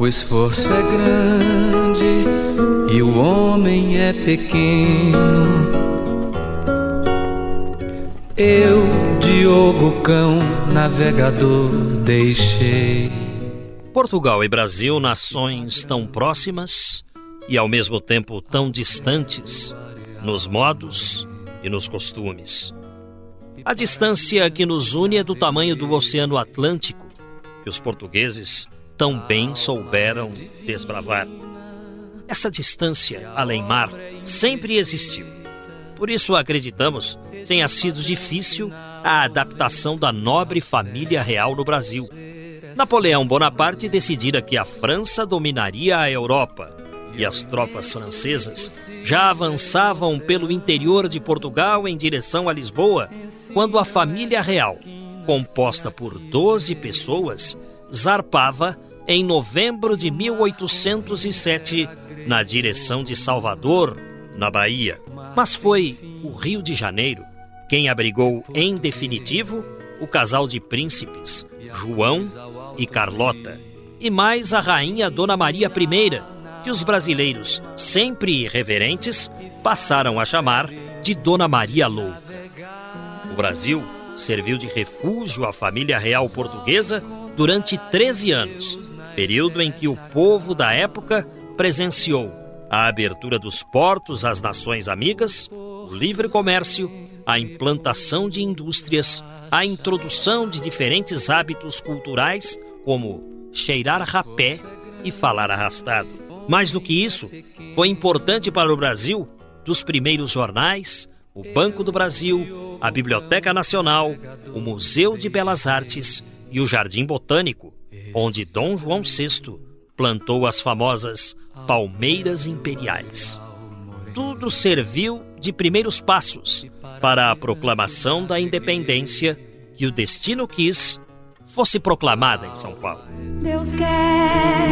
O esforço é grande e o homem é pequeno. Eu, Diogo Cão, navegador, deixei. Portugal e Brasil, nações tão próximas e ao mesmo tempo tão distantes nos modos e nos costumes. A distância que nos une é do tamanho do Oceano Atlântico, que os portugueses tão bem souberam desbravar. Essa distância além-mar sempre existiu. Por isso acreditamos tenha sido difícil a adaptação da nobre família real no Brasil. Napoleão Bonaparte decidira que a França dominaria a Europa e as tropas francesas já avançavam pelo interior de Portugal em direção a Lisboa quando a família real, composta por 12 pessoas, zarpava em novembro de 1807, na direção de Salvador, na Bahia. Mas foi o Rio de Janeiro quem abrigou em definitivo o casal de príncipes, João e Carlota, e mais a rainha Dona Maria I, que os brasileiros, sempre irreverentes, passaram a chamar de Dona Maria Louca. O Brasil serviu de refúgio à família real portuguesa durante 13 anos período em que o povo da época presenciou a abertura dos portos às nações amigas, o livre comércio, a implantação de indústrias, a introdução de diferentes hábitos culturais, como cheirar rapé e falar arrastado. Mais do que isso, foi importante para o Brasil dos primeiros jornais, o Banco do Brasil, a Biblioteca Nacional, o Museu de Belas Artes e o Jardim Botânico, onde Dom João VI plantou as famosas palmeiras imperiais. Tudo serviu de primeiros passos para a proclamação da independência que o destino quis fosse proclamada em São Paulo. Deus quer,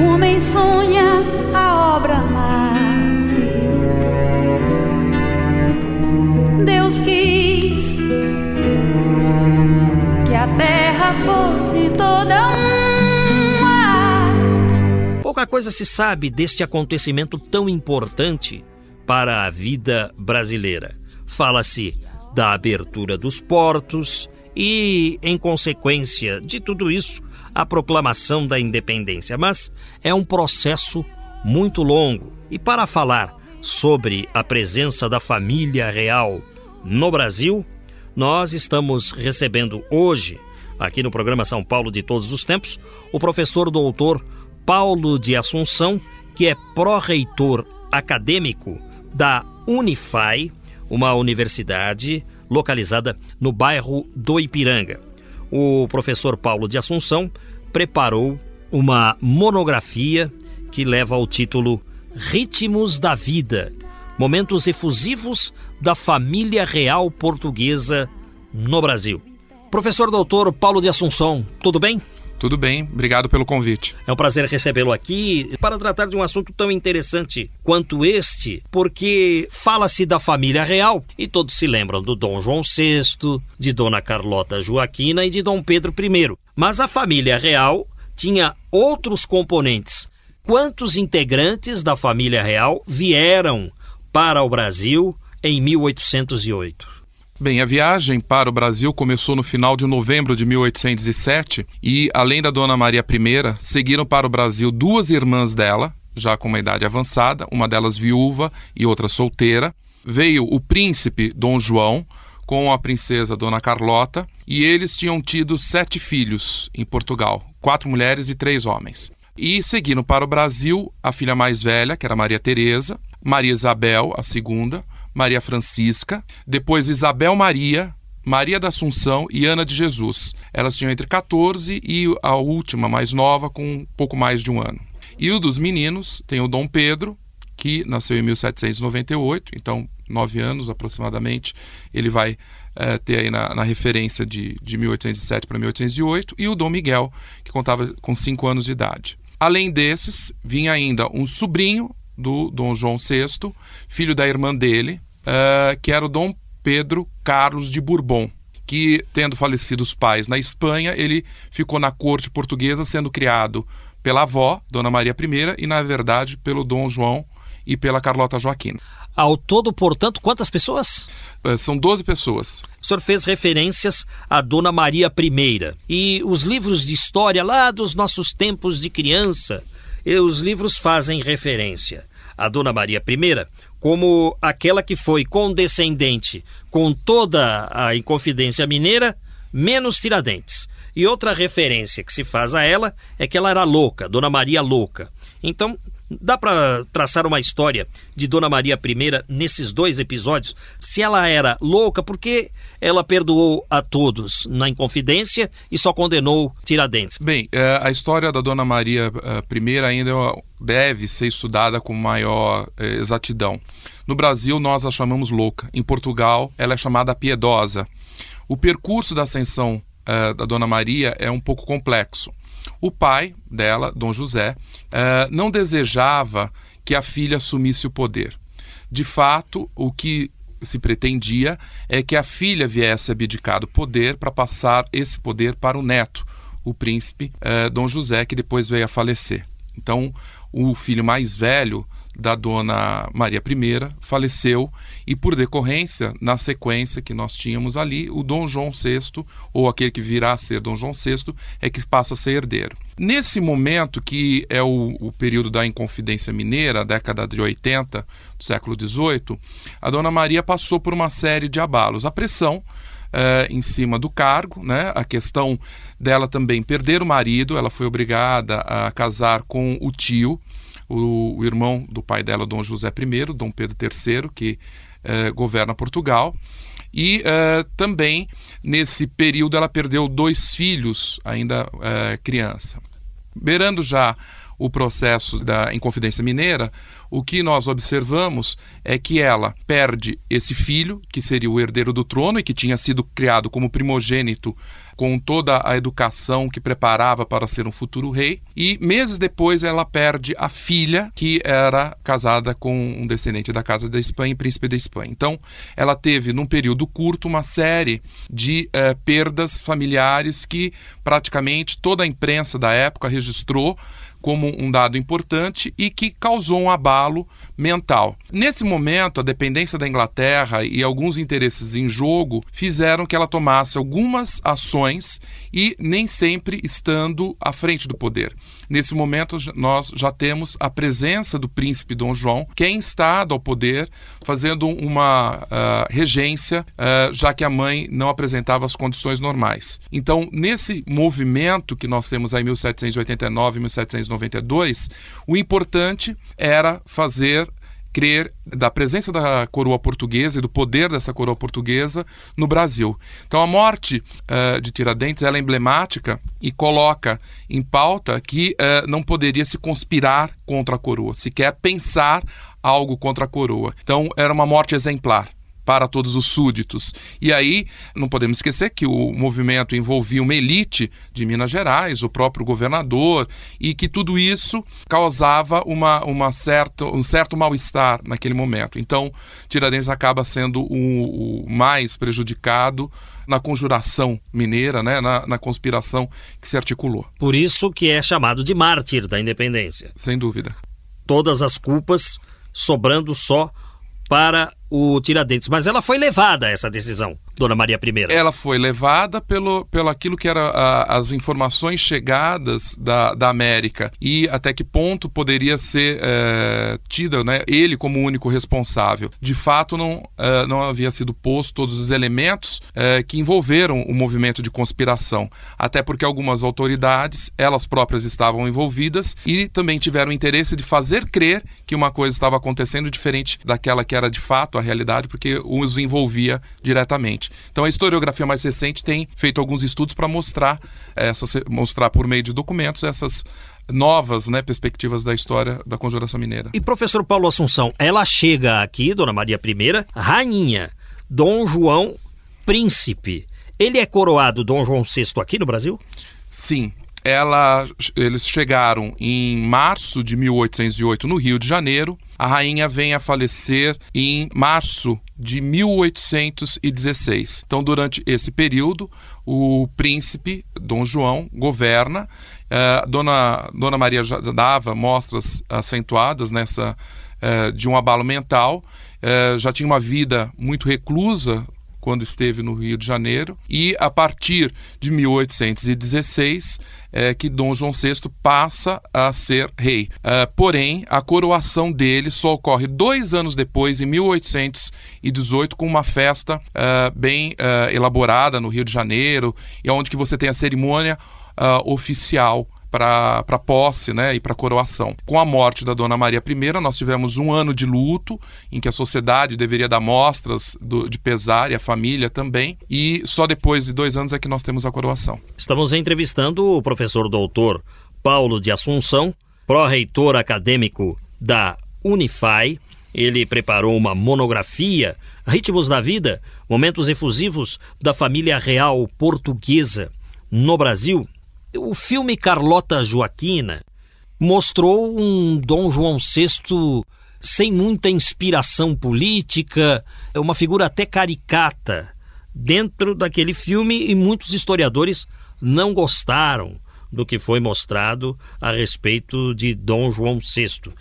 o homem sonha, a obra nasce. Deus quis terra fosse toda uma. Pouca coisa se sabe deste acontecimento tão importante para a vida brasileira. Fala-se da abertura dos portos e, em consequência de tudo isso, a proclamação da independência. Mas é um processo muito longo. E para falar sobre a presença da família real no Brasil, nós estamos recebendo hoje, aqui no programa São Paulo de Todos os Tempos, o professor doutor Paulo de Assunção, que é pró-reitor acadêmico da Unifai, uma universidade localizada no bairro do Ipiranga. O professor Paulo de Assunção preparou uma monografia que leva ao título Ritmos da Vida momentos efusivos da família real portuguesa no Brasil. Professor doutor Paulo de Assunção, tudo bem? Tudo bem, obrigado pelo convite. É um prazer recebê-lo aqui para tratar de um assunto tão interessante quanto este, porque fala-se da família real e todos se lembram do Dom João VI, de Dona Carlota Joaquina e de Dom Pedro I. Mas a família real tinha outros componentes. Quantos integrantes da família real vieram para o Brasil em 1808? Bem, a viagem para o Brasil começou no final de novembro de 1807 e, além da Dona Maria I, seguiram para o Brasil duas irmãs dela, já com uma idade avançada, uma delas viúva e outra solteira. Veio o príncipe Dom João com a princesa Dona Carlota e eles tinham tido sete filhos em Portugal, quatro mulheres e três homens. E seguiram para o Brasil a filha mais velha, que era Maria Teresa, Maria Isabel, a segunda, Maria Francisca, depois Isabel Maria, Maria da Assunção e Ana de Jesus. Elas tinham entre 14 e a última, mais nova, com um pouco mais de um ano. E o dos meninos tem o Dom Pedro, que nasceu em 1798, então nove anos aproximadamente, ele vai é, ter aí na, na referência de, de 1807 para 1808, e o Dom Miguel, que contava com cinco anos de idade. Além desses, vinha ainda um sobrinho do Dom João VI, filho da irmã dele, uh, que era o Dom Pedro Carlos de Bourbon, que, tendo falecido os pais na Espanha, ele ficou na corte portuguesa, sendo criado pela avó, Dona Maria I, e, na verdade, pelo Dom João e pela Carlota Joaquina. Ao todo, portanto, quantas pessoas? Uh, são 12 pessoas. O senhor fez referências a Dona Maria I. E os livros de história lá dos nossos tempos de criança, os livros fazem referência a Dona Maria I como aquela que foi condescendente com toda a Inconfidência Mineira, menos Tiradentes. E outra referência que se faz a ela é que ela era louca, Dona Maria Louca. Então, dá para traçar uma história de Dona Maria I nesses dois episódios? Se ela era louca, porque ela perdoou a todos na Inconfidência e só condenou Tiradentes? Bem, é, a história da Dona Maria é, I ainda deve ser estudada com maior é, exatidão. No Brasil, nós a chamamos louca. Em Portugal, ela é chamada piedosa. O percurso da ascensão da Dona Maria é um pouco complexo. O pai dela, Dom José, não desejava que a filha assumisse o poder. De fato, o que se pretendia é que a filha viesse abdicar do poder para passar esse poder para o neto, o príncipe eh, Dom José, que depois veio a falecer. Então, o filho mais velho da dona Maria I faleceu e por decorrência, na sequência que nós tínhamos ali, o Dom João VI, ou aquele que virá a ser Dom João VI, é que passa a ser herdeiro. Nesse momento, que é o, o período da Inconfidência Mineira, década de 80 do século XVIII, a dona Maria passou por uma série de abalos. A pressão Uh, em cima do cargo, né? A questão dela também perder o marido, ela foi obrigada a casar com o tio, o, o irmão do pai dela, Dom José I, Dom Pedro III, que uh, governa Portugal. E uh, também, nesse período, ela perdeu dois filhos, ainda criança. Beirando já o processo da Inconfidência Mineira, o que nós observamos é que ela perde esse filho, que seria o herdeiro do trono e que tinha sido criado como primogênito com toda a educação que preparava para ser um futuro rei, e meses depois ela perde a filha, que era casada com um descendente da Casa da Espanha, príncipe da Espanha. Então, ela teve, num período curto, uma série de eh, perdas familiares que praticamente toda a imprensa da época registrou como um dado importante e que causou um abalo mental. Nesse momento, a dependência da Inglaterra e alguns interesses em jogo fizeram que ela tomasse algumas ações e nem sempre estando à frente do poder. Nesse momento, nós já temos a presença do príncipe Dom João, que é instado ao poder, fazendo uma uh, regência, uh, já que a mãe não apresentava as condições normais. Então, nesse movimento que nós temos aí em 1789 1790, 1992, o importante era fazer crer da presença da coroa portuguesa e do poder dessa coroa portuguesa no Brasil. Então a morte uh, de Tiradentes é emblemática e coloca em pauta que uh, não poderia se conspirar contra a coroa, sequer pensar algo contra a coroa. Então era uma morte exemplar para todos os súditos. E aí, não podemos esquecer que o movimento envolvia uma elite de Minas Gerais, o próprio governador, e que tudo isso causava uma, uma certa, um certo mal-estar naquele momento. Então, Tiradentes acaba sendo o, o mais prejudicado na conjuração mineira, né, na, na, conspiração que se articulou. Por isso que é chamado de mártir da independência. Sem dúvida. Todas as culpas sobrando só para o Tiradentes. Mas ela foi levada a essa decisão. Dona Maria I? Ela foi levada pelo, pelo aquilo que eram as informações chegadas da, da América e até que ponto poderia ser é, tida né, ele como único responsável. De fato, não, é, não havia sido posto todos os elementos é, que envolveram o movimento de conspiração, até porque algumas autoridades, elas próprias estavam envolvidas e também tiveram interesse de fazer crer que uma coisa estava acontecendo diferente daquela que era de fato a realidade, porque os envolvia diretamente. Então a historiografia mais recente tem feito alguns estudos para mostrar essas, mostrar por meio de documentos essas novas né, perspectivas da história da conjuração mineira. E professor Paulo Assunção, ela chega aqui, Dona Maria I, rainha, Dom João, príncipe. Ele é coroado Dom João VI aqui no Brasil? Sim, ela, eles chegaram em março de 1808 no Rio de Janeiro. A rainha vem a falecer em março de 1816. Então, durante esse período, o príncipe Dom João governa. Uh, Dona, Dona Maria dava mostras acentuadas nessa uh, de um abalo mental. Uh, já tinha uma vida muito reclusa quando esteve no Rio de Janeiro, e a partir de 1816 é que Dom João VI passa a ser rei. Uh, porém, a coroação dele só ocorre dois anos depois, em 1818, com uma festa uh, bem uh, elaborada no Rio de Janeiro, e onde que você tem a cerimônia oficial para a posse né, e para a coroação. Com a morte da Dona Maria I, nós tivemos um ano de luto, em que a sociedade deveria dar mostras do, de pesar e a família também, e só depois de dois anos é que nós temos a coroação. Estamos entrevistando o professor doutor Paulo de Assunção, pró-reitor acadêmico da Unify. Ele preparou uma monografia, Ritmos da Vida, Momentos Efusivos da Família Real Portuguesa no Brasil, o filme Carlota Joaquina mostrou um Dom João VI sem muita inspiração política, é uma figura até caricata dentro daquele filme e muitos historiadores não gostaram do que foi mostrado a respeito de Dom João VI.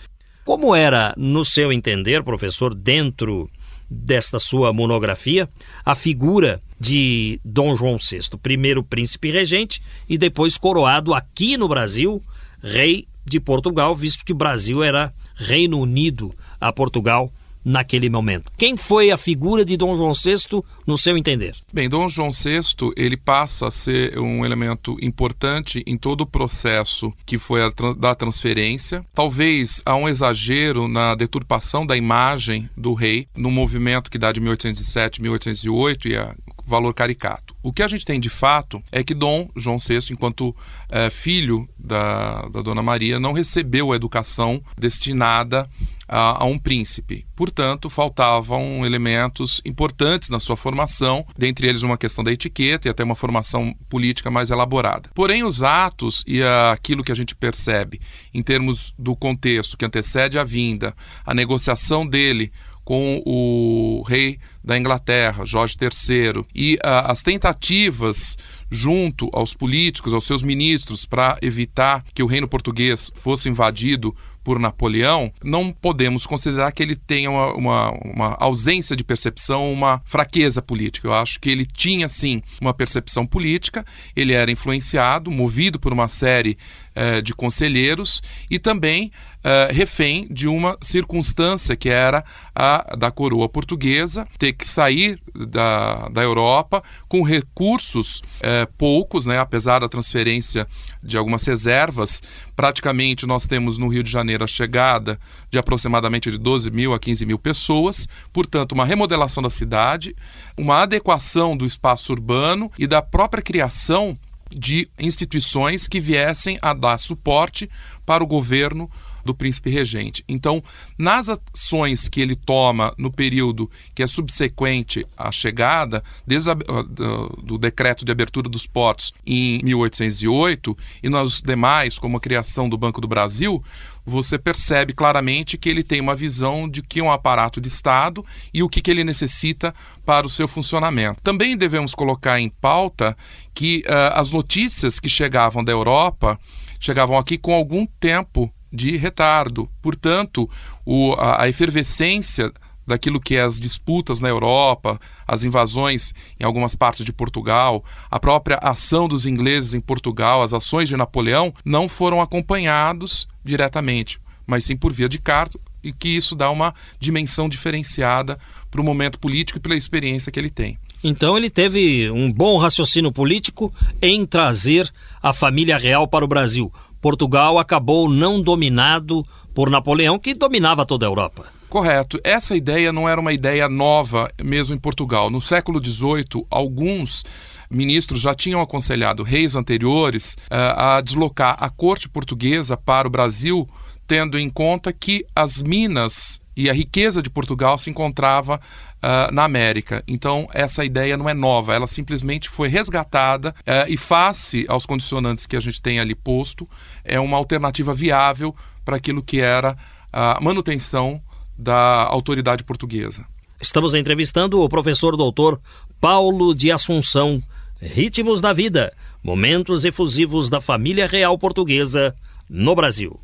Como era, no seu entender, professor, dentro desta sua monografia, a figura de Dom João VI, primeiro príncipe regente e depois coroado aqui no Brasil, rei de Portugal, visto que o Brasil era Reino Unido a Portugal naquele momento. Quem foi a figura de Dom João VI, no seu entender? Bem, Dom João VI ele passa a ser um elemento importante em todo o processo que foi a da transferência. Talvez há um exagero na deturpação da imagem do rei no movimento que dá de 1807 1808 e a valor caricato. O que a gente tem de fato é que Dom João VI, enquanto é, filho da, da Dona Maria, não recebeu a educação destinada a, a, um príncipe. Portanto, faltavam elementos importantes na sua formação, dentre eles uma questão da etiqueta e até uma formação política mais elaborada. Porém, os atos e aquilo que a gente percebe em termos do contexto que antecede a vinda, a negociação dele com o rei da Inglaterra, Jorge III, e uh, as tentativas junto aos políticos, aos seus ministros, para evitar que o reino português fosse invadido por Napoleão, não podemos considerar que ele tenha uma, uma, uma, ausência de percepção, uma fraqueza política. Eu acho que ele tinha, sim, uma percepção política, ele era influenciado, movido por uma série eh, de conselheiros e também eh, refém de uma circunstância que era a da coroa portuguesa ter que sair da, da Europa com recursos eh, poucos, né, apesar da transferência de algumas reservas. Praticamente nós temos no Rio de Janeiro a chegada de aproximadamente de 12 mil a 15 mil pessoas, portanto, uma remodelação da cidade, uma adequação do espaço urbano e da própria criação de instituições que viessem a dar suporte para o governo do príncipe regente. Então, nas ações que ele toma no período que é subsequente à chegada, desde a, do, do decreto de abertura dos portos em 1808 e nos demais, como a criação do Banco do Brasil, você percebe claramente que ele tem uma visão de que é um aparato de Estado e o que, que ele necessita para o seu funcionamento. Também devemos colocar em pauta que uh, as notícias que chegavam da Europa chegavam aqui com algum tempo de retardo. Portanto, o, a, a efervescência daquilo que é as disputas na Europa, as invasões em algumas partes de Portugal, a própria ação dos ingleses em Portugal, as ações de Napoleão, não foram acompanhados diretamente, mas sim por via de carta, e que isso dá uma dimensão diferenciada para o momento político e pela experiência que ele tem. Então ele teve um bom raciocínio político em trazer a família real para o Brasil. Portugal acabou não dominado por Napoleão, que dominava toda a Europa. Correto. Essa ideia não era uma ideia nova mesmo em Portugal. No século XVIII, alguns ministros já tinham aconselhado reis anteriores uh, a deslocar a corte portuguesa para o Brasil, tendo em conta que as minas e a riqueza de Portugal se encontrava uh, na América. Então, essa ideia não é nova, ela simplesmente foi resgatada uh, e, face aos condicionantes que a gente tem ali posto, é uma alternativa viável para aquilo que era a manutenção da autoridade portuguesa. Estamos entrevistando o professor doutor Paulo de Assunção. Ritmos da vida, momentos efusivos da família real portuguesa no Brasil.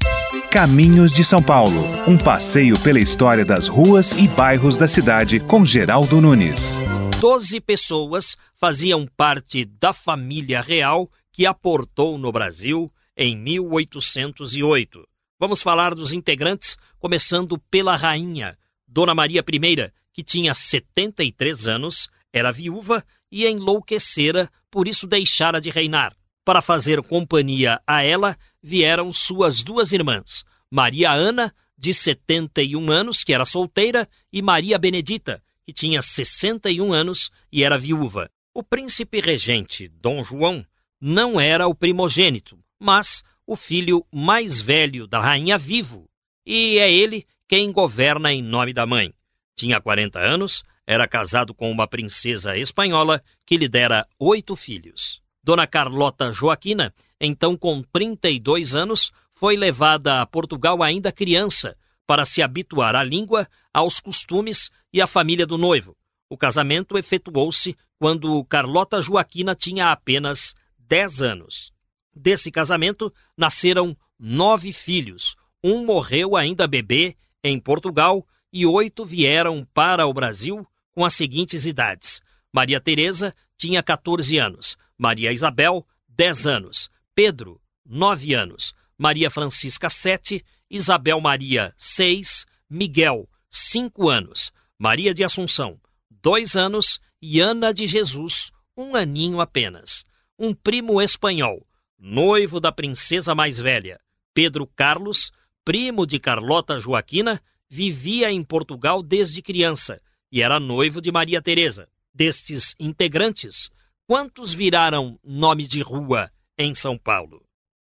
Caminhos de São Paulo, um passeio pela história das ruas e bairros da cidade com Geraldo Nunes. Doze pessoas faziam parte da família real que aportou no Brasil em 1808. Vamos falar dos integrantes, começando pela rainha, Dona Maria I, que tinha 73 anos, era viúva e enlouquecera, por isso deixara de reinar. Para fazer companhia a ela, vieram suas duas irmãs, Maria Ana, de 71 anos, que era solteira, e Maria Benedita, que tinha 61 anos e era viúva. O príncipe regente, Dom João, não era o primogênito, mas o filho mais velho da rainha vivo, e é ele quem governa em nome da mãe. Tinha 40 anos, era casado com uma princesa espanhola que lhe dera oito filhos. Dona Carlota Joaquina, então com 32 anos, foi levada a Portugal ainda criança para se habituar à língua, aos costumes e à família do noivo. O casamento efetuou-se quando Carlota Joaquina tinha apenas 10 anos. Desse casamento nasceram nove filhos. Um morreu ainda bebê em Portugal e oito vieram para o Brasil com as seguintes idades: Maria Teresa tinha 14 anos, Maria Isabel, 10 anos, Pedro, 9 anos, Maria Francisca, 7, Isabel Maria, 6, Miguel, 5 anos, Maria de Assunção, 2 anos. E Ana de Jesus, um aninho apenas. Um primo espanhol, noivo da princesa mais velha, Pedro Carlos, primo de Carlota Joaquina, vivia em Portugal desde criança e era noivo de Maria Teresa. Destes integrantes, quantos viraram nomes de rua em São Paulo?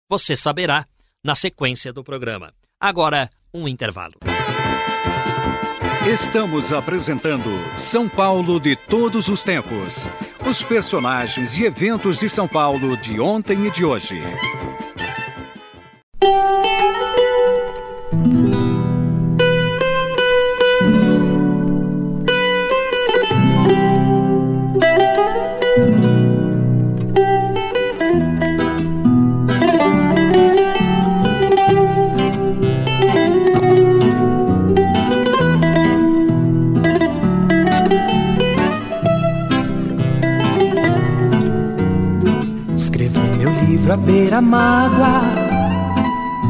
Você saberá na sequência do programa. Agora, um intervalo. Estamos apresentando São Paulo de todos os tempos. Os personagens e eventos de São Paulo de ontem e de hoje. Mágoa.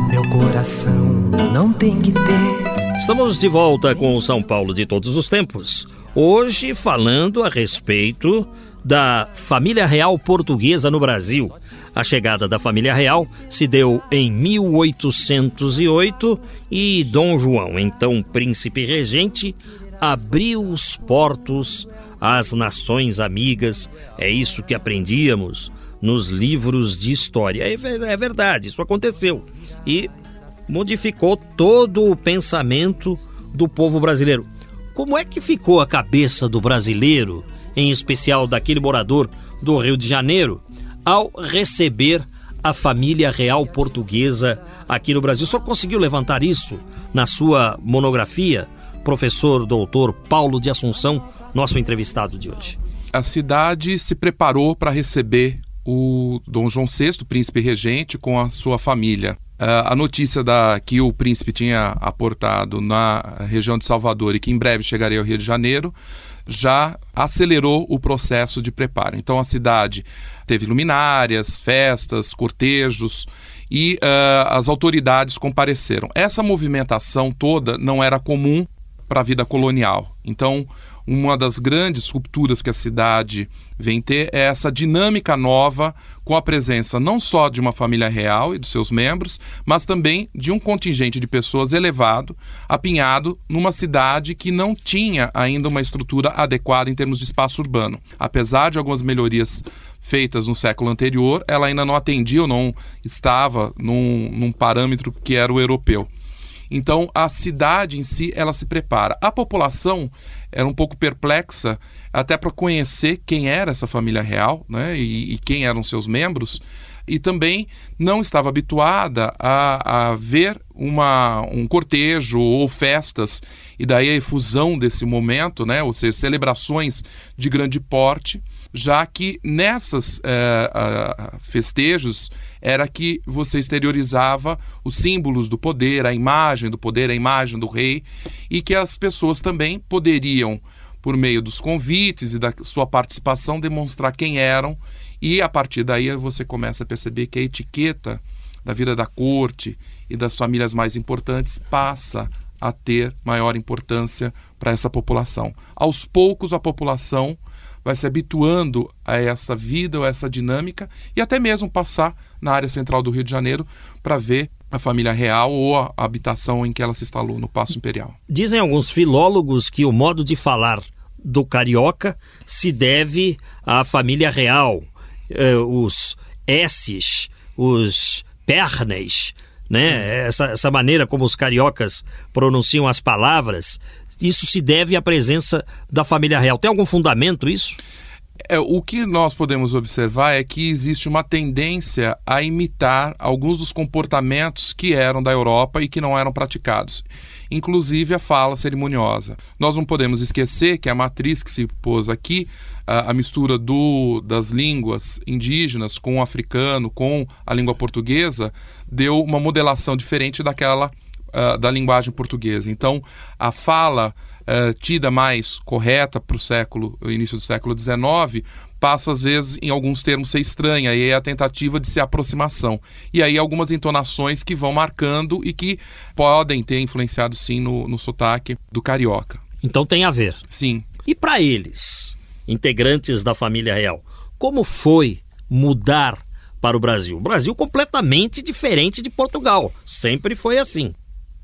Meu coração não tem que ter. Estamos de volta com o São Paulo de todos os tempos. Hoje falando a respeito da família real portuguesa no Brasil. A chegada da família real se deu em 1808 e Dom João, então príncipe regente, abriu os portos às nações amigas. É isso que aprendíamos nos livros de história. É, é verdade, isso aconteceu. E modificou todo o pensamento do povo brasileiro. Como é que ficou a cabeça do brasileiro, em especial daquele morador do Rio de Janeiro, ao receber a família real portuguesa aqui no Brasil? Só conseguiu levantar isso na sua monografia, professor doutor Paulo de Assunção, nosso entrevistado de hoje. A cidade se preparou para receber o Dom João VI, príncipe regente, com a sua família. Uh, a notícia da, que o príncipe tinha aportado na região de Salvador e que em breve chegaria ao Rio de Janeiro já acelerou o processo de preparo. Então a cidade teve luminárias, festas, cortejos e uh, as autoridades compareceram. Essa movimentação toda não era comum para a vida colonial. Então uma das grandes rupturas que a cidade vem ter é essa dinâmica nova com a presença não só de uma família real e dos seus membros, mas também de um contingente de pessoas elevado, apinhado numa cidade que não tinha ainda uma estrutura adequada em termos de espaço urbano. Apesar de algumas melhorias feitas no século anterior, ela ainda não atendia ou não estava num, num parâmetro que era o europeu. Então a cidade em si ela se prepara. A população era um pouco perplexa até para conhecer quem era essa família real, né, e, e, quem eram seus membros, e também não estava habituada a, a ver uma, um cortejo ou festas, e daí a efusão desse momento, né, ou seja, celebrações de grande porte, já que nessas é, festejos era que você exteriorizava os símbolos do poder, a imagem do poder, a imagem do rei, e que as pessoas também poderiam, por meio dos convites e da sua participação, demonstrar quem eram, e a partir daí você começa a perceber que a etiqueta da vida da corte e das famílias mais importantes passa a ter maior importância para essa população. Aos poucos, a população vai se habituando a essa vida ou essa dinâmica e até mesmo passar na área central do Rio de Janeiro para ver a família real ou a habitação em que ela se instalou no Paço Imperial. Dizem alguns filólogos que o modo de falar do carioca se deve à família real, eh, os S's, os pernes, né? Essa, essa maneira como os cariocas pronunciam as palavras isso se deve à presença da família real. Tem algum fundamento isso? É, o que nós podemos observar é que existe uma tendência a imitar alguns dos comportamentos que eram da Europa e que não eram praticados, inclusive a fala cerimoniosa. Nós não podemos esquecer que a matriz que se pôs aqui, a, a mistura do, das línguas indígenas com o africano, com a língua portuguesa, deu uma modelação diferente daquela uh, da linguagem portuguesa. Então, a fala uh, tida mais correta para o século, início do século XIX, passa às vezes em alguns termos ser estranha e é a tentativa de se aproximação. E aí algumas entonações que vão marcando e que podem ter influenciado sim no, no sotaque do carioca. Então tem a ver. Sim. E para eles, integrantes da família real, como foi mudar para o Brasil? O Brasil completamente diferente de Portugal. Sempre foi assim.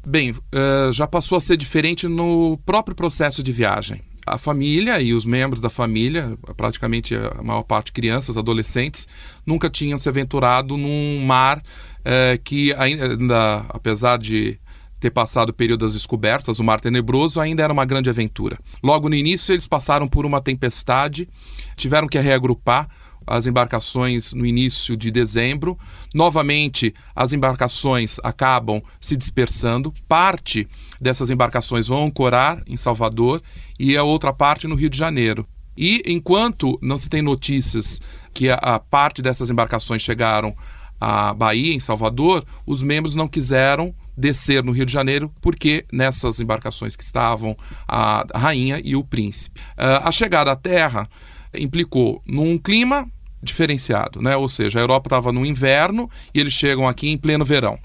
Bem, uh, já passou a ser diferente no próprio processo de viagem. A família e os membros da família, praticamente a maior parte crianças, adolescentes, nunca tinham se aventurado num mar uh, que ainda, apesar de ter passado o período das descobertas, o Mar Tenebroso, ainda era uma grande aventura. Logo no início, eles passaram por uma tempestade, tiveram que reagrupar as embarcações no início de dezembro. Novamente, as embarcações acabam se dispersando. Parte dessas embarcações vão ancorar em Salvador e a outra parte no Rio de Janeiro. E enquanto não se tem notícias que a, a parte dessas embarcações chegaram à Bahia, em Salvador, os membros não quiseram descer no Rio de Janeiro, porque nessas embarcações que estavam a rainha e o príncipe. Uh, a chegada à Terra implicou num clima diferenciado, né? Ou seja, a Europa estava no inverno e eles chegam aqui em pleno verão.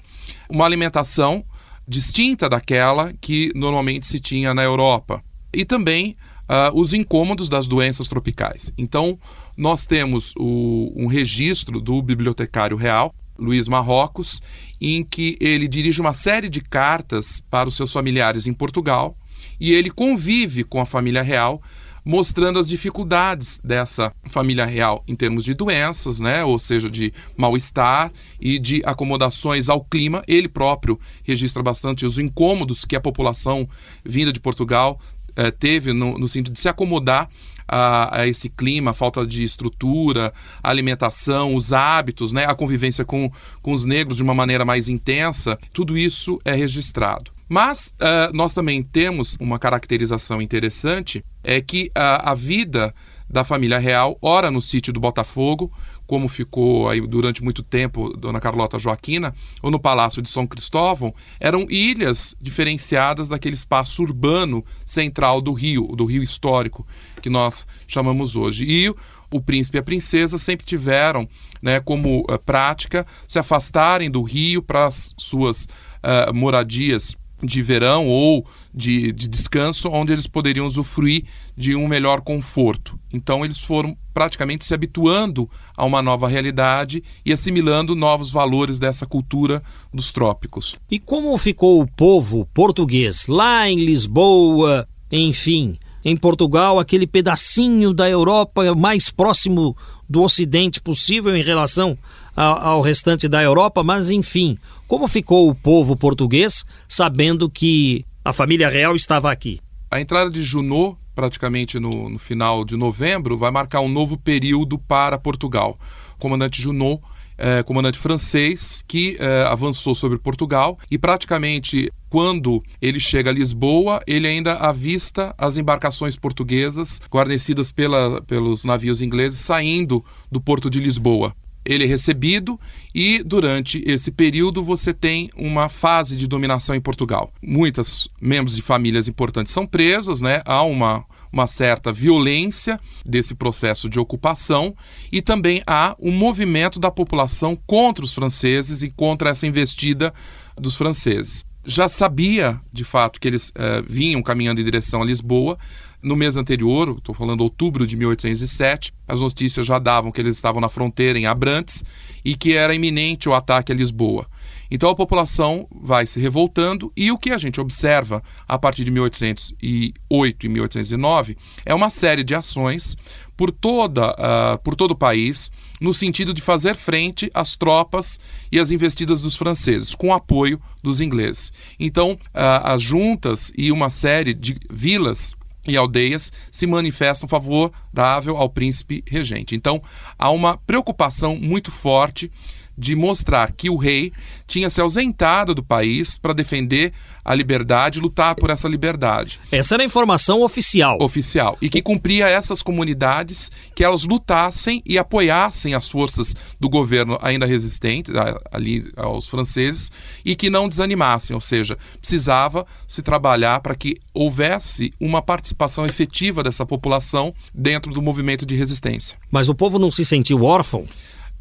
Uma alimentação distinta daquela que normalmente se tinha na Europa. E também uh, os incômodos das doenças tropicais. Então, nós temos o, um registro do bibliotecário real, Luiz Marrocos, em que ele dirige uma série de cartas para os seus familiares em Portugal e ele convive com a família real mostrando as dificuldades dessa família real em termos de doenças, né, ou seja, de mal-estar e de acomodações ao clima. Ele próprio registra bastante os incômodos que a população vinda de Portugal eh, teve no, no sentido de se acomodar a, a, esse clima, a falta de estrutura, alimentação, os hábitos, né, a convivência com, com os negros de uma maneira mais intensa, tudo isso é registrado. Mas uh, nós também temos uma caracterização interessante, é que uh, a vida da família real, ora no sítio do Botafogo, como ficou aí durante muito tempo Dona Carlota Joaquina, ou no Palácio de São Cristóvão, eram ilhas diferenciadas daquele espaço urbano central do Rio, do Rio histórico, que nós chamamos hoje. E o príncipe e a princesa sempre tiveram né, como uh, prática se afastarem do Rio para as suas uh, moradias de verão ou de, de, descanso, onde eles poderiam usufruir de um melhor conforto. Então, eles foram praticamente se habituando a uma nova realidade e assimilando novos valores dessa cultura dos trópicos. E como ficou o povo português lá em Lisboa, enfim, em Portugal, aquele pedacinho da Europa mais próximo do Ocidente possível em relação ao, restante da Europa, mas enfim, como ficou o povo português sabendo que a família real estava aqui? A entrada de Junot, praticamente no, no final de novembro, vai marcar um novo período para Portugal. O comandante Junot é, comandante francês que é, avançou sobre Portugal e praticamente quando ele chega a Lisboa, ele ainda avista as embarcações portuguesas guarnecidas pela, pelos navios ingleses saindo do porto de Lisboa ele é recebido e durante esse período você tem uma fase de dominação em Portugal. Muitos membros de famílias importantes são presos, né? Há uma, uma certa violência desse processo de ocupação e também há um movimento da população contra os franceses e contra essa investida dos franceses. Já sabia, de fato, que eles uh, vinham caminhando em direção a Lisboa, no mês anterior, estou falando outubro de 1807, as notícias já davam que eles estavam na fronteira em Abrantes e que era iminente o ataque a Lisboa. Então a população vai se revoltando e o que a gente observa a partir de 1808 e 1809 é uma série de ações por, toda, uh, por todo o país no sentido de fazer frente às tropas e às investidas dos franceses, com apoio dos ingleses. Então, uh, as juntas e uma série de vilas e aldeias se manifestam favorável ao príncipe regente. Então, há uma preocupação muito forte de mostrar que o rei tinha se ausentado do país para defender a liberdade e lutar por essa liberdade. Essa era a informação oficial. Oficial. E que cumpria essas comunidades que elas lutassem e apoiassem as forças do governo ainda resistentes, ali aos franceses, e que não desanimassem. Ou seja, precisava se trabalhar para que houvesse uma participação efetiva dessa população dentro do movimento de resistência. Mas o povo não se sentiu órfão?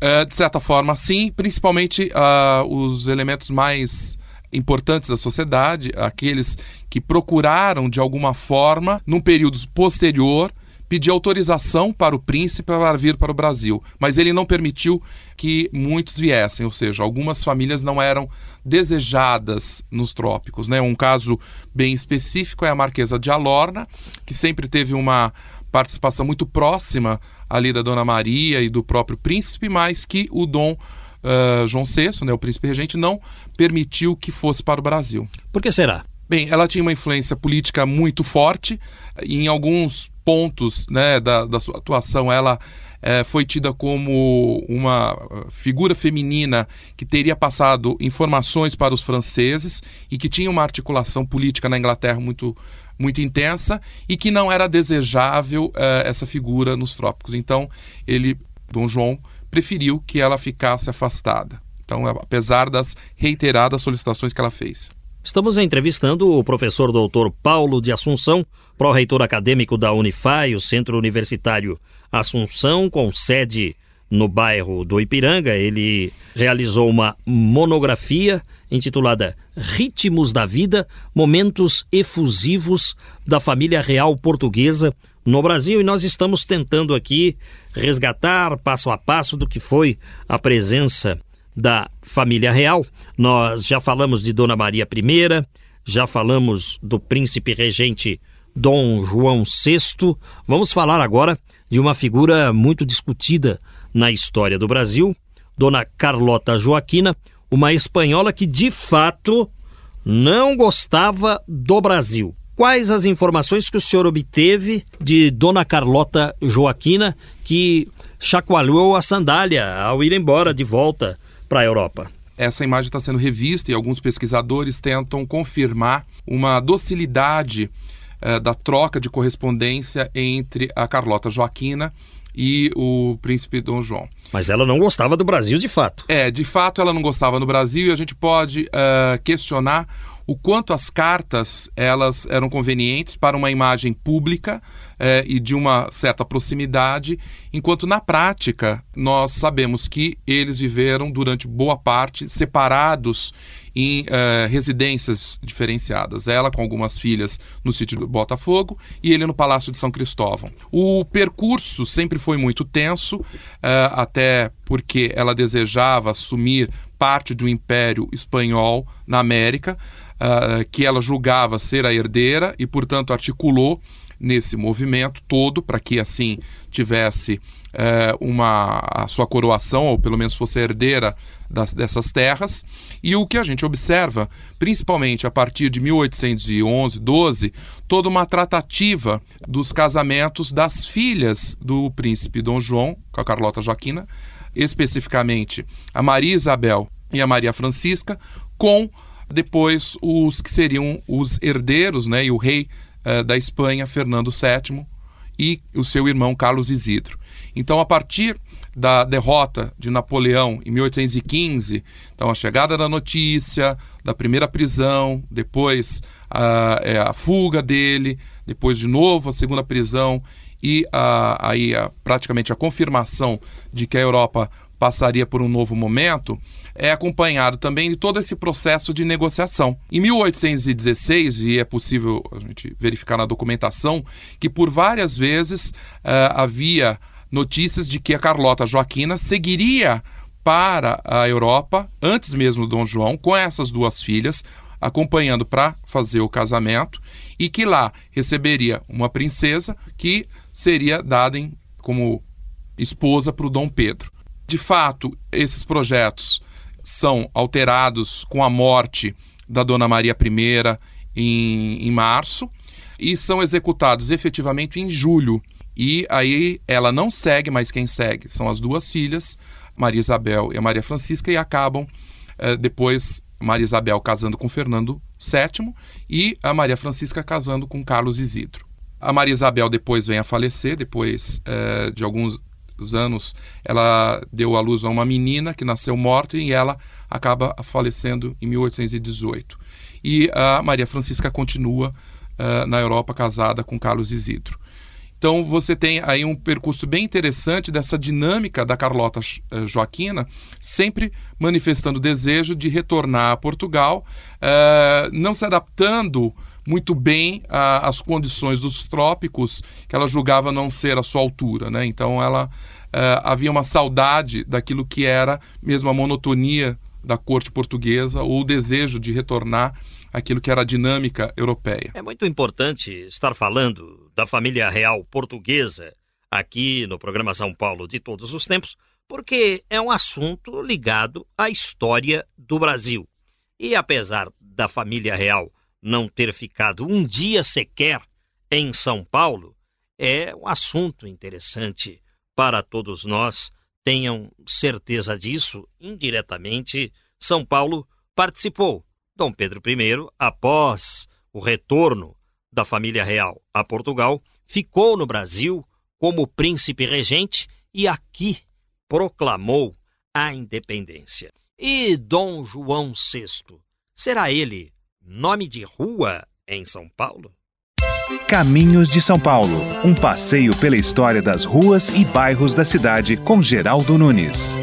Uh, de certa forma, sim, principalmente uh, os elementos mais importantes da sociedade, aqueles que procuraram de alguma forma, num período posterior, pedir autorização para o príncipe para vir para o Brasil, mas ele não permitiu que muitos viessem, ou seja, algumas famílias não eram desejadas nos trópicos. Né? Um caso bem específico é a Marquesa de Alorna, que sempre teve uma participação muito próxima ali da Dona Maria e do próprio príncipe, mas que o Dom uh, João VI, né, o príncipe regente, não permitiu que fosse para o Brasil. Por que será? Bem, ela tinha uma influência política muito forte. Em alguns pontos né, da, da sua atuação, ela é, foi tida como uma figura feminina que teria passado informações para os franceses e que tinha uma articulação política na Inglaterra muito muito intensa e que não era desejável uh, essa figura nos trópicos. Então, ele, Dom João, preferiu que ela ficasse afastada. Então, apesar das reiteradas solicitações que ela fez. Estamos entrevistando o professor doutor Paulo de Assunção, pró-reitor acadêmico da Unifai, o Centro Universitário Assunção, com sede no bairro do Ipiranga. Ele realizou uma monografia intitulada Ritmos da Vida, Momentos Efusivos da Família Real Portuguesa no Brasil e nós estamos tentando aqui resgatar passo a passo do que foi a presença da família real. Nós já falamos de Dona Maria I, já falamos do príncipe regente Dom João VI. Vamos falar agora de uma figura muito discutida na história do Brasil, Dona Carlota Joaquina, uma espanhola que de fato não gostava do Brasil. Quais as informações que o senhor obteve de Dona Carlota Joaquina que chacoalhou a sandália ao ir embora de volta para a Europa? Essa imagem está sendo revista e alguns pesquisadores tentam confirmar uma docilidade eh, da troca de correspondência entre a Carlota Joaquina e o príncipe Dom João. Mas ela não gostava do Brasil de fato. É, de fato ela não gostava do Brasil e a gente pode uh, questionar o quanto as cartas elas eram convenientes para uma imagem pública eh, e de uma certa proximidade, enquanto na prática nós sabemos que eles viveram durante boa parte separados em uh, residências diferenciadas. Ela com algumas filhas no sítio do Botafogo e ele no Palácio de São Cristóvão. O percurso sempre foi muito tenso, uh, até porque ela desejava assumir parte do Império Espanhol na América, uh, que ela julgava ser a herdeira e, portanto, articulou nesse movimento todo para que assim tivesse uma a sua coroação ou pelo menos fosse herdeira das, dessas terras e o que a gente observa principalmente a partir de 1811 12 toda uma tratativa dos casamentos das filhas do príncipe Dom João com a Carlota Joaquina especificamente a Maria Isabel e a Maria Francisca com depois os que seriam os herdeiros né, e o rei eh, da Espanha, Fernando VII, e o seu irmão Carlos Isidro. Então, a partir da derrota de Napoleão em 1815, então a chegada da notícia, da primeira prisão, depois a, é, a fuga dele, depois de novo a segunda prisão e a, aí a, praticamente a confirmação de que a Europa passaria por um novo momento, é acompanhado também de todo esse processo de negociação. Em 1816, e é possível a gente verificar na documentação, que por várias vezes uh, havia notícias de que a Carlota Joaquina seguiria para a Europa, antes mesmo do Dom João, com essas duas filhas, acompanhando para fazer o casamento, e que lá receberia uma princesa que seria dada em, como esposa para o Dom Pedro. De fato, esses projetos são alterados com a morte da Dona Maria I em, em março e são executados efetivamente em julho. E aí ela não segue, mas quem segue são as duas filhas, Maria Isabel e Maria Francisca, e acabam eh, depois Maria Isabel casando com Fernando VII e a Maria Francisca casando com Carlos Isidro. A Maria Isabel depois vem a falecer, depois eh, de alguns anos, ela deu à luz a uma menina que nasceu morta e ela acaba falecendo em 1818. E a Maria Francisca continua uh, na Europa casada com Carlos Isidro. Então você tem aí um percurso bem interessante dessa dinâmica da Carlota uh, Joaquina, sempre manifestando desejo de retornar a Portugal, uh, não se adaptando muito bem às condições dos trópicos que ela julgava não ser a sua altura, né? Então ela uh, havia uma saudade daquilo que era mesmo a monotonia da corte portuguesa ou o desejo de retornar aquilo que era a dinâmica europeia. É muito importante estar falando da família real portuguesa aqui no programa São Paulo de todos os tempos, porque é um assunto ligado à história do Brasil. E apesar da família real não ter ficado um dia sequer em São Paulo, é um assunto interessante para todos nós. Tenham certeza disso, indiretamente, São Paulo participou. Dom Pedro I, após o retorno da família real a Portugal, ficou no Brasil como príncipe regente e aqui proclamou a independência. E Dom João VI, será ele nome de rua em São Paulo? Caminhos de São Paulo, um passeio pela história das ruas e bairros da cidade com Geraldo Nunes.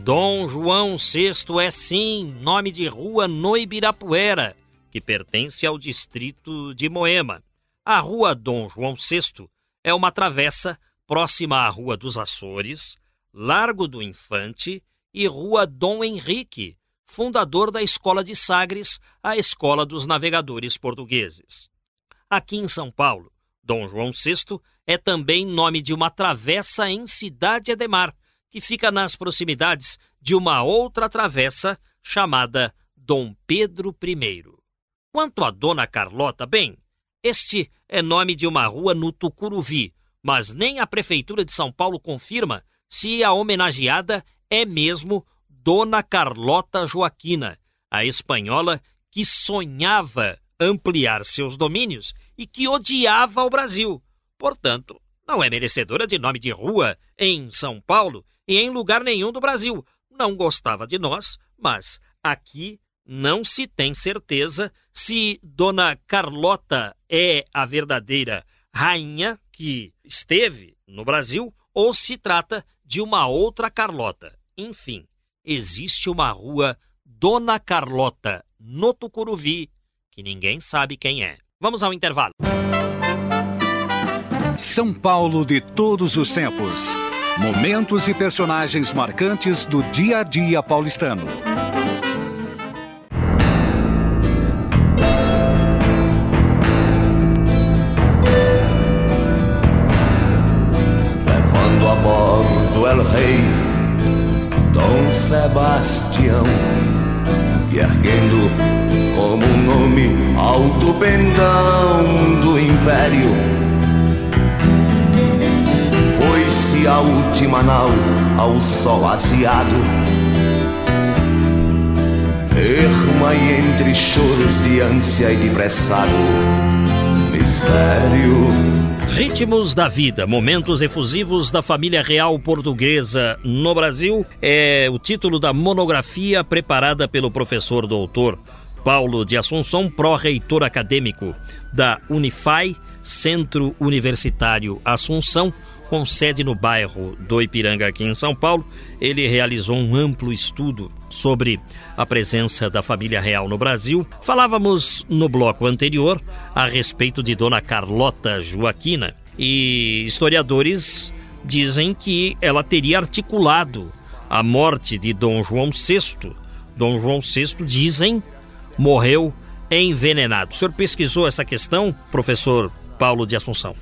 Dom João VI é sim nome de rua no Ibirapuera, que pertence ao distrito de Moema. A rua Dom João VI é uma travessa próxima à Rua dos Açores, Largo do Infante e Rua Dom Henrique, fundador da Escola de Sagres, a Escola dos Navegadores Portugueses. Aqui em São Paulo, Dom João VI é também nome de uma travessa em Cidade Ademar, que fica nas proximidades de uma outra travessa chamada Dom Pedro I. Quanto a Dona Carlota, bem, este é nome de uma rua no Tucuruvi, mas nem a Prefeitura de São Paulo confirma se a homenageada é mesmo Dona Carlota Joaquina, a espanhola que sonhava ampliar seus domínios e que odiava o Brasil. Portanto, não é merecedora de nome de rua em São Paulo e em lugar nenhum do Brasil. Não gostava de nós, mas aqui não se tem certeza se Dona Carlota é a verdadeira rainha que esteve no Brasil ou se trata de uma outra Carlota. Enfim, existe uma rua Dona Carlota no Tucuruvi que ninguém sabe quem é. Vamos ao intervalo. São Paulo de todos os tempos. Momentos e personagens marcantes do dia a dia paulistano. Sebastião, e erguendo como um nome alto pendão do império foi-se a última nau ao sol aziado. Erma e entre choros de ânsia e de pressado, mistério. Ritmos da Vida, momentos efusivos da família real portuguesa no Brasil, é o título da monografia preparada pelo professor doutor Paulo de Assunção, pró-reitor acadêmico da Unifai, Centro Universitário Assunção, com sede no bairro do Ipiranga, aqui em São Paulo, ele realizou um amplo estudo sobre a presença da família real no Brasil. Falávamos no bloco anterior a respeito de Dona Carlota Joaquina e historiadores dizem que ela teria articulado a morte de Dom João VI. Dom João VI, dizem, morreu envenenado. O senhor pesquisou essa questão, professor Paulo de Assunção?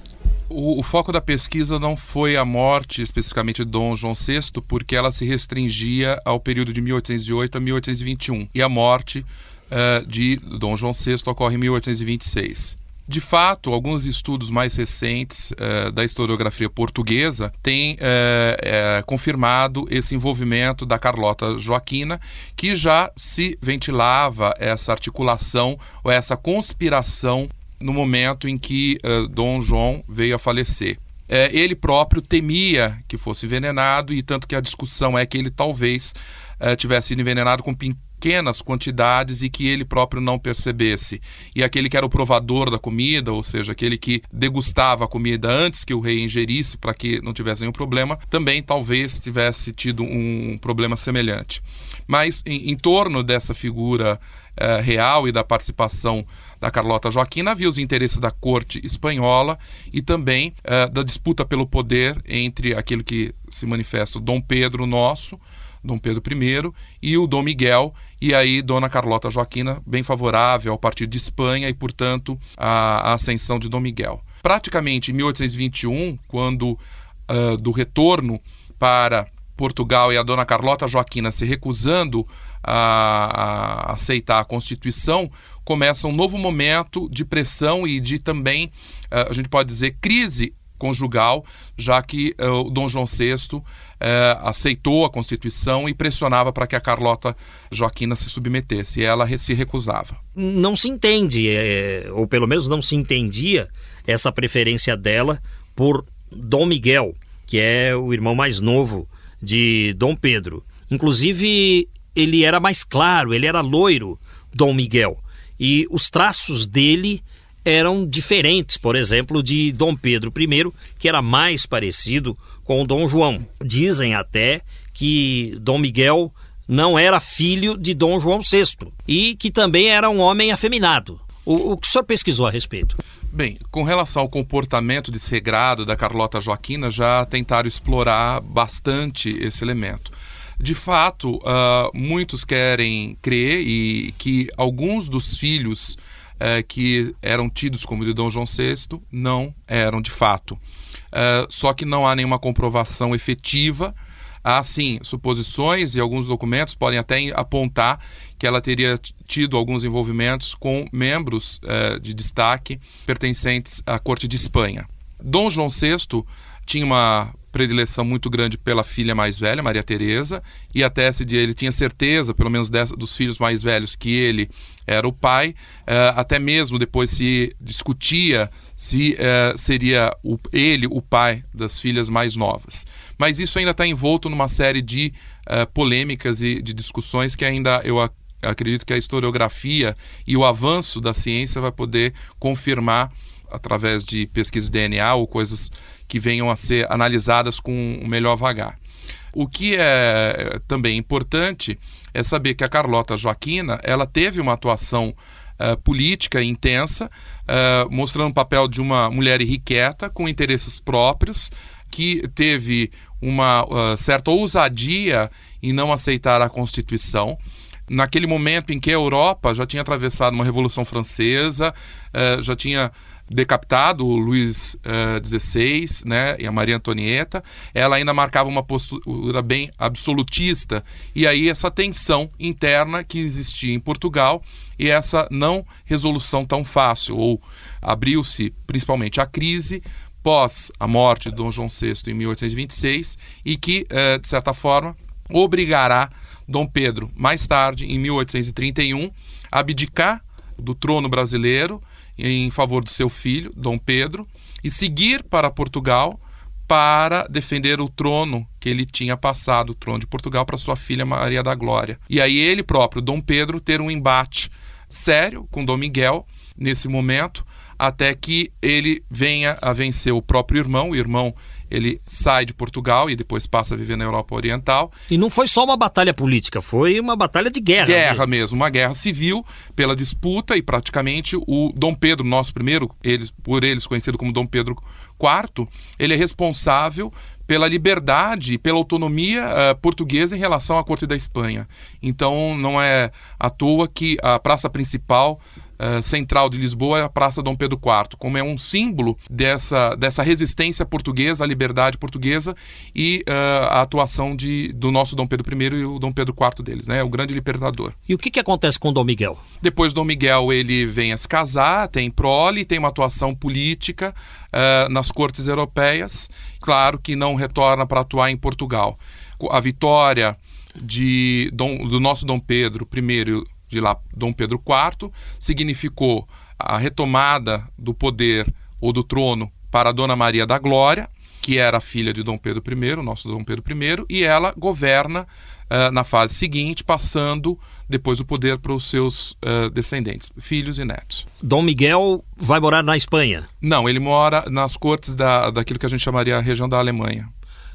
O, o, foco da pesquisa não foi a morte especificamente de Dom João VI, porque ela se restringia ao período de 1808 a 1821, e a morte uh, de Dom João VI ocorre em 1826. De fato, alguns estudos mais recentes uh, da historiografia portuguesa têm uh, uh, confirmado esse envolvimento da Carlota Joaquina, que já se ventilava essa articulação ou essa conspiração no momento em que uh, Dom João veio a falecer. É, ele próprio temia que fosse envenenado, e tanto que a discussão é que ele talvez uh, tivesse sido envenenado com pequenas quantidades e que ele próprio não percebesse. E aquele que era o provador da comida, ou seja, aquele que degustava a comida antes que o rei ingerisse para que não tivesse nenhum problema, também talvez tivesse tido um problema semelhante. Mas em, em torno dessa figura uh, real e da participação da Carlota Joaquina, havia os interesses da corte espanhola e também uh, da disputa pelo poder entre aquele que se manifesta Dom Pedro Nosso, Dom Pedro I, e o Dom Miguel, e aí Dona Carlota Joaquina, bem favorável ao partido de Espanha e, portanto, à, ascensão de Dom Miguel. Praticamente em 1821, quando uh, do retorno para Portugal e a Dona Carlota Joaquina se recusando a, a, aceitar a Constituição, começa um novo momento de pressão e de também, uh, a gente pode dizer, crise conjugal, já que uh, o Dom João VI uh, aceitou a Constituição e pressionava para que a Carlota Joaquina se submetesse, e ela se recusava. Não se entende, é, ou pelo menos não se entendia, essa preferência dela por Dom Miguel, que é o irmão mais novo de Dom Pedro. Inclusive, ele era mais claro, ele era loiro, Dom Miguel. E os traços dele eram diferentes, por exemplo, de Dom Pedro I, que era mais parecido com Dom João. Dizem até que Dom Miguel não era filho de Dom João VI e que também era um homem afeminado. O, o que o senhor pesquisou a respeito? Bem, com relação ao comportamento desregrado da Carlota Joaquina, já tentaram explorar bastante esse elemento. De fato, uh, muitos querem crer e que alguns dos filhos uh, que eram tidos como de Dom João VI não eram de fato. Uh, só que não há nenhuma comprovação efetiva Há sim suposições e alguns documentos podem até apontar que ela teria tido alguns envolvimentos com membros eh, de destaque pertencentes à corte de Espanha. Dom João VI tinha uma predileção muito grande pela filha mais velha, Maria Teresa, e até se ele tinha certeza, pelo menos dessa, dos filhos mais velhos, que ele era o pai. Eh, até mesmo depois se discutia se eh, seria o, ele o pai das filhas mais novas mas isso ainda está envolto numa série de uh, polêmicas e de discussões que ainda eu Eu acredito que a historiografia e o avanço da ciência vai poder confirmar através de pesquisa de DNA ou coisas que venham a ser analisadas com o melhor vagar. O que é também importante é saber que a Carlota Joaquina ela teve uma atuação uh, política intensa, uh, mostrando o papel de uma mulher irrequieta, com interesses próprios, que teve uma uh, certa ousadia em não aceitar a Constituição naquele momento em que a Europa já tinha atravessado uma Revolução Francesa, já tinha decapitado o Luís XVI uh, né, e a Maria Antonieta, ela ainda marcava uma postura bem absolutista. E aí essa tensão interna que existia em Portugal e essa não resolução tão fácil, ou abriu-se principalmente a crise pós a morte de Dom João VI em 1826 e que, uh, de certa forma, obrigará Dom Pedro, mais tarde, em 1831, a abdicar do trono brasileiro em favor do seu filho, Dom Pedro, e seguir para Portugal para defender o trono que ele tinha passado, o trono de Portugal, para sua filha Maria da Glória. E aí ele próprio, Dom Pedro, ter um embate sério com Dom Miguel nesse momento, até que ele venha a vencer o próprio irmão, o irmão ele sai de Portugal e depois passa a viver na Europa Oriental. E não foi só uma batalha política, foi uma batalha de guerra. Guerra mesmo, mesmo uma guerra civil pela disputa e praticamente o Dom Pedro, nosso primeiro, eles, por eles conhecido como Dom Pedro IV, ele é responsável pela liberdade, pela autonomia uh, portuguesa em relação à corte da Espanha. Então não é à toa que a praça principal uh, central de Lisboa é a Praça Dom Pedro IV, como é um símbolo dessa, dessa resistência portuguesa, à liberdade portuguesa e uh, a atuação de, do nosso Dom Pedro I e o Dom Pedro IV deles, né? o grande libertador. E o que, que acontece com Dom Miguel? Depois Dom Miguel ele vem a se casar, tem prole, tem uma atuação política uh, nas cortes europeias, claro que não retorna para atuar em Portugal. A vitória de Dom, do nosso Dom Pedro I de lá Dom Pedro IV, significou a retomada do poder ou do trono para Dona Maria da Glória, que era filha de Dom Pedro I, nosso Dom Pedro I, e ela governa uh, na fase seguinte, passando depois o poder para os seus uh, descendentes, filhos e netos. Dom Miguel vai morar na Espanha? Não, ele mora nas cortes da, daquilo que a gente chamaria a região da Alemanha.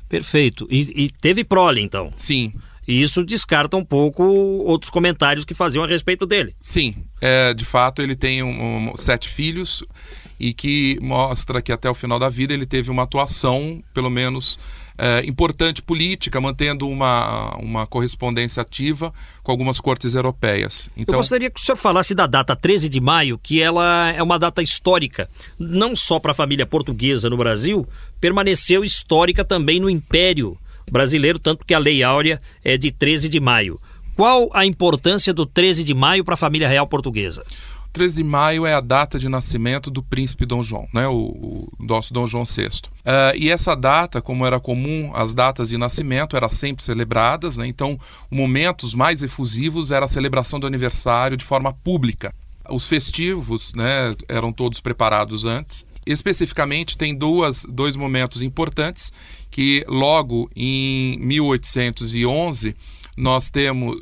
Perfeito. E, e teve prole, então? Sim. E isso descarta um pouco outros comentários que faziam a respeito dele. Sim, é, de fato ele tem um, um, sete filhos e que mostra que até o final da vida ele teve uma atuação, pelo menos é, importante política, mantendo uma, uma correspondência ativa com algumas cortes europeias. Então... Eu gostaria que o senhor falasse da data 13 de maio, que ela é uma data histórica, não só para a família portuguesa no Brasil, permaneceu histórica também no Império brasileiro, tanto que a Lei Áurea é de 13 de maio. Qual a importância do 13 de maio para a família real portuguesa? 13 de maio é a data de nascimento do príncipe Dom João, né? o, o nosso Dom João VI. Uh, e essa data, como era comum, as datas de nascimento eram sempre celebradas, né? então momentos mais efusivos era a celebração do aniversário de forma pública. Os festivos né, eram todos preparados antes. Especificamente, tem duas, dois momentos importantes que logo em 1811 nós temos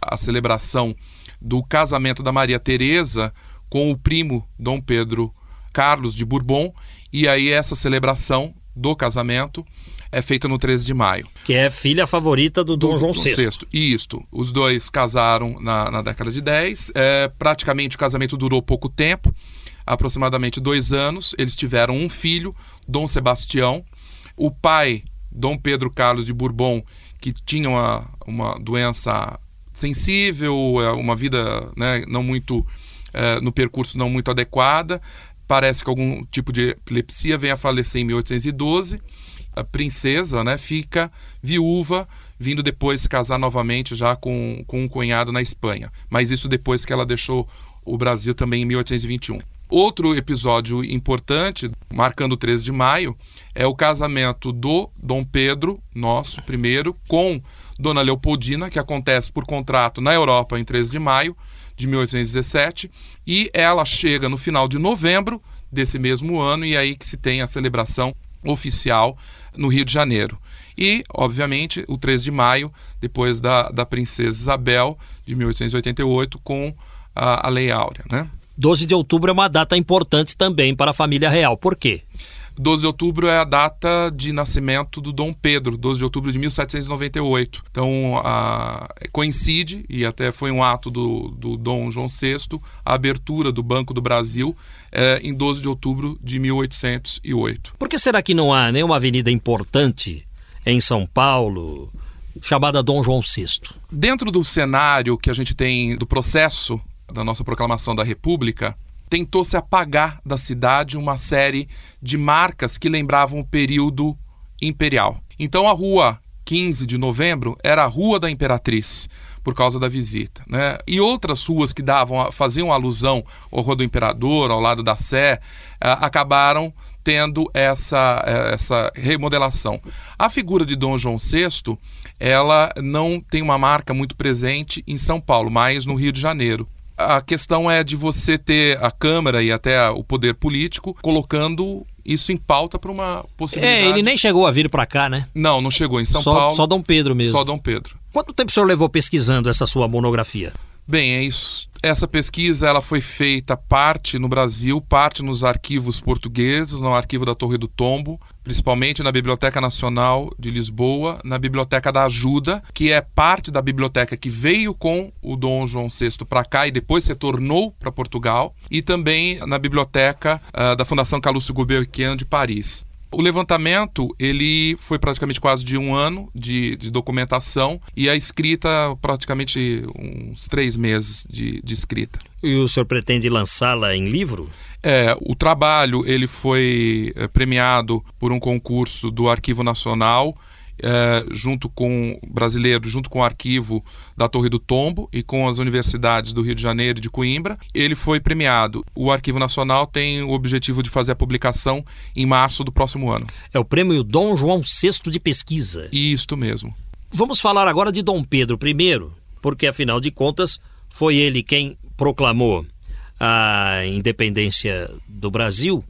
a celebração do casamento da Maria Teresa com o primo Dom Pedro Carlos de Bourbon e aí essa celebração do casamento é feita no 13 de maio. Que é filha favorita do Dom, João VI. VI. Isto. Os dois casaram na, na década de 10. É, praticamente o casamento durou pouco tempo, aproximadamente dois anos. Eles tiveram um filho, Dom Sebastião, o pai, Dom Pedro Carlos de Bourbon, que tinha uma, uma doença sensível, é, uma vida né, não muito é, no percurso não muito adequada, parece que algum tipo de epilepsia vem a falecer em 1812. A princesa né, fica viúva, vindo depois casar novamente já com, com um cunhado na Espanha. Mas isso depois que ela deixou o Brasil também em 1821. Outro episódio importante, marcando o 13 de maio, é o casamento do Dom Pedro, nosso primeiro, com Dona Leopoldina, que acontece por contrato na Europa em 13 de maio de 1817, e ela chega no final de novembro desse mesmo ano, e é aí que se tem a celebração oficial no Rio de Janeiro. E, obviamente, o 3 de maio, depois da, da Princesa Isabel, de 1888, com a, a Lei Áurea. Né? 12 de outubro é uma data importante também para a família real. Por quê? 12 de outubro é a data de nascimento do Dom Pedro, 12 de outubro de 1798. Então, a, coincide, e até foi um ato do, do Dom João VI, a abertura do Banco do Brasil é, em 12 de outubro de 1808. Por que será que não há nenhuma avenida importante em São Paulo chamada Dom João VI? Dentro do cenário que a gente tem do processo da nossa proclamação da República, tentou se apagar da cidade uma série de marcas que lembravam o período imperial. Então a rua 15 de novembro era a Rua da Imperatriz, por causa da visita. Né? E outras ruas que davam, faziam alusão ao Rua do Imperador, ao lado da Sé, eh, acabaram tendo essa, eh, essa remodelação. A figura de Dom João VI, ela não tem uma marca muito presente em São Paulo, mas no Rio de Janeiro a questão é de você ter a Câmara e até o poder político colocando isso em pauta para uma possibilidade. É, ele nem chegou a vir para cá, né? Não, não chegou em São só, Paulo. Só Dom Pedro mesmo. Só Dom Pedro. Quanto tempo o senhor levou pesquisando essa sua monografia? Bem, é isso. Essa pesquisa ela foi feita parte no Brasil, parte nos arquivos portugueses, no arquivo da Torre do Tombo, principalmente na Biblioteca Nacional de Lisboa, na Biblioteca da Ajuda, que é parte da biblioteca que veio com o Dom João VI para cá e depois se tornou para Portugal, e também na Biblioteca uh, da Fundação Calouste Gulbenkian de Paris. O levantamento ele foi praticamente quase de um ano de, de documentação e a escrita praticamente uns três meses de, de escrita. E o senhor pretende lançá-la em livro? É, o trabalho ele foi é, premiado por um concurso do Arquivo Nacional é, junto com brasileiro, junto com o arquivo da Torre do Tombo e com as universidades do Rio de Janeiro e de Coimbra. Ele foi premiado. O Arquivo Nacional tem o objetivo de fazer a publicação em março do próximo ano. É o prêmio Dom João VI de pesquisa. Isto mesmo. Vamos falar agora de Dom Pedro I, porque afinal de contas foi ele quem proclamou a independência do Brasil.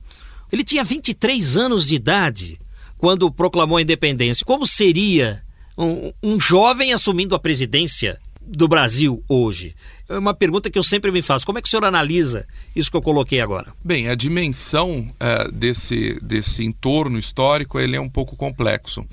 Ele tinha 23 anos de idade quando proclamou a independência. Como seria um, um jovem assumindo a presidência do Brasil hoje? É uma pergunta que eu sempre me faço. Como é que o senhor analisa isso que eu coloquei agora? Bem, a dimensão é, desse, desse entorno histórico ele é um pouco complexo.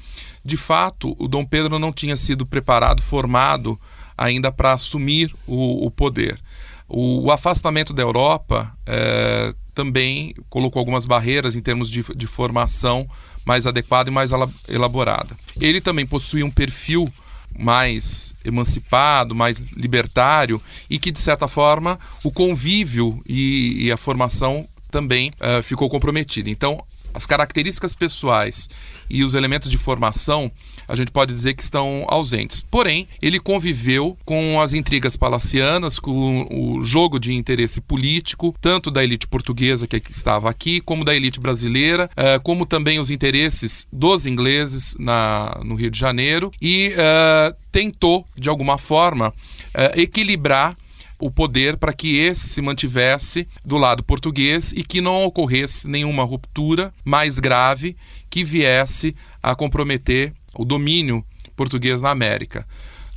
De fato, o Dom Pedro não tinha sido preparado, formado ainda para assumir o, o poder. O, o, afastamento da Europa é, também colocou algumas barreiras em termos de, de formação mais adequada e mais elaborada. Ele também possui um perfil mais emancipado, mais libertário e que, de certa forma, o convívio e, e a formação também uh, ficou comprometida. Então, as características pessoais e os elementos de formação, a gente pode dizer que estão ausentes. Porém, ele conviveu com as intrigas palacianas, com o jogo de interesse político, tanto da elite portuguesa que estava aqui, como da elite brasileira, eh, como também os interesses dos ingleses na, no Rio de Janeiro, e uh, tentou, de alguma forma, uh, equilibrar o poder para que esse se mantivesse do lado português e que não ocorresse nenhuma ruptura mais grave que viesse a comprometer o domínio português na América.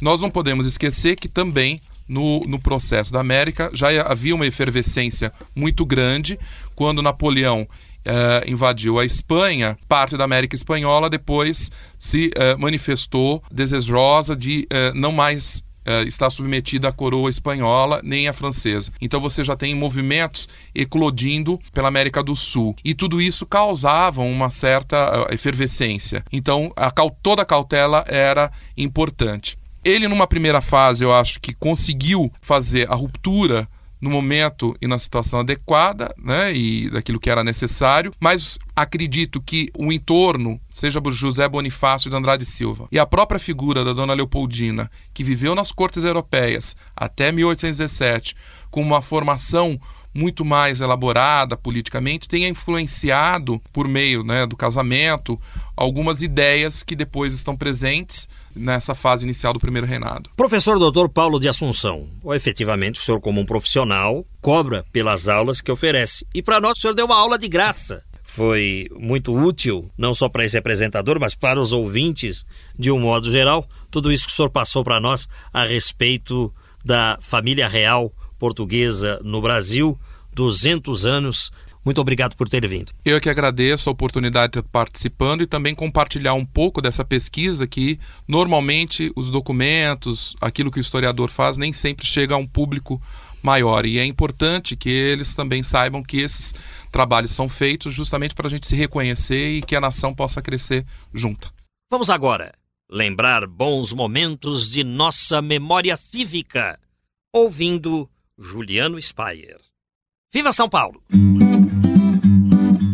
Nós não podemos esquecer que também no, no, processo da América já havia uma efervescência muito grande quando Napoleão eh, invadiu a Espanha, parte da América Espanhola depois se eh, manifestou desejosa de eh, não mais uh, está submetida à coroa espanhola nem à francesa. Então você já tem movimentos eclodindo pela América do Sul. E tudo isso causava uma certa uh, efervescência. Então a, toda a cautela era importante. Ele, numa primeira fase, eu acho que conseguiu fazer a ruptura no momento e na situação adequada, né, e daquilo que era necessário, mas acredito que o entorno, seja José Bonifácio de Andrade Silva e a própria figura da dona Leopoldina, que viveu nas cortes europeias até 1817, com uma formação muito mais elaborada politicamente, tenha influenciado, por meio né, do casamento, algumas ideias que depois estão presentes nessa fase inicial do primeiro reinado. Professor Dr. Paulo de Assunção, ou efetivamente o senhor, como um profissional, cobra pelas aulas que oferece. E para nós, o senhor deu uma aula de graça foi muito útil, não só para esse apresentador, mas para os ouvintes de um modo geral, tudo isso que o senhor passou para nós a respeito da família real portuguesa no Brasil, 200 anos. Muito obrigado por ter vindo. Eu que agradeço a oportunidade de estar participando e também compartilhar um pouco dessa pesquisa que normalmente os documentos, aquilo que o historiador faz, nem sempre chega a um público maior. E é importante que eles também saibam que esses trabalhos são feitos justamente para a gente se reconhecer e que a nação possa crescer junta. Vamos agora lembrar bons momentos de nossa memória cívica, ouvindo Juliano Spayer. Viva São Paulo!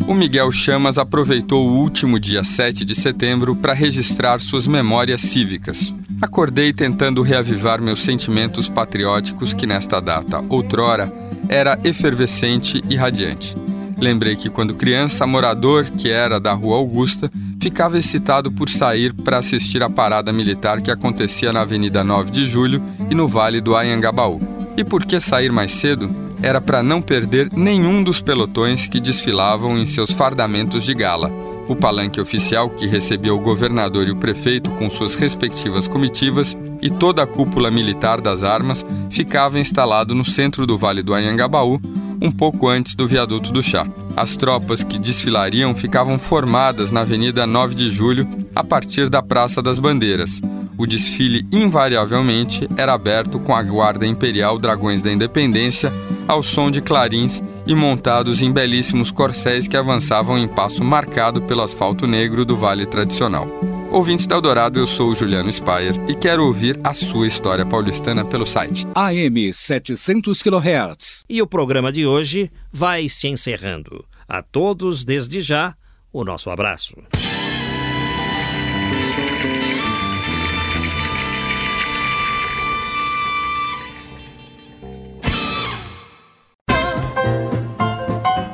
O Miguel Chamas aproveitou o último dia 7 de setembro para registrar suas memórias cívicas. Acordei tentando reavivar meus sentimentos patrióticos que nesta data, outrora, era efervescente e radiante. Lembrei que quando criança, morador, que era da Rua Augusta, ficava excitado por sair para assistir à parada militar que acontecia na Avenida 9 de Julho e no Vale do Anhangabaú. E por que sair mais cedo? Era para não perder nenhum dos pelotões que desfilavam em seus fardamentos de gala. O palanque oficial que recebia o governador e o prefeito com suas respectivas comitivas e toda a cúpula militar das armas ficava instalado no centro do Vale do Anhangabaú, um pouco antes do viaduto do Chá. As tropas que desfilariam ficavam formadas na Avenida 9 de Julho, a partir da Praça das Bandeiras. O desfile invariavelmente era aberto com a Guarda Imperial Dragões da Independência ao som de clarins e montados em belíssimos corcéis que avançavam em passo marcado pelo asfalto negro do Vale Tradicional. Ouvintes da Eldorado, eu sou o Juliano Spayer e quero ouvir a sua história paulistana pelo site. AM 700 kHz. E o programa de hoje vai se encerrando. A todos, desde já, o nosso abraço.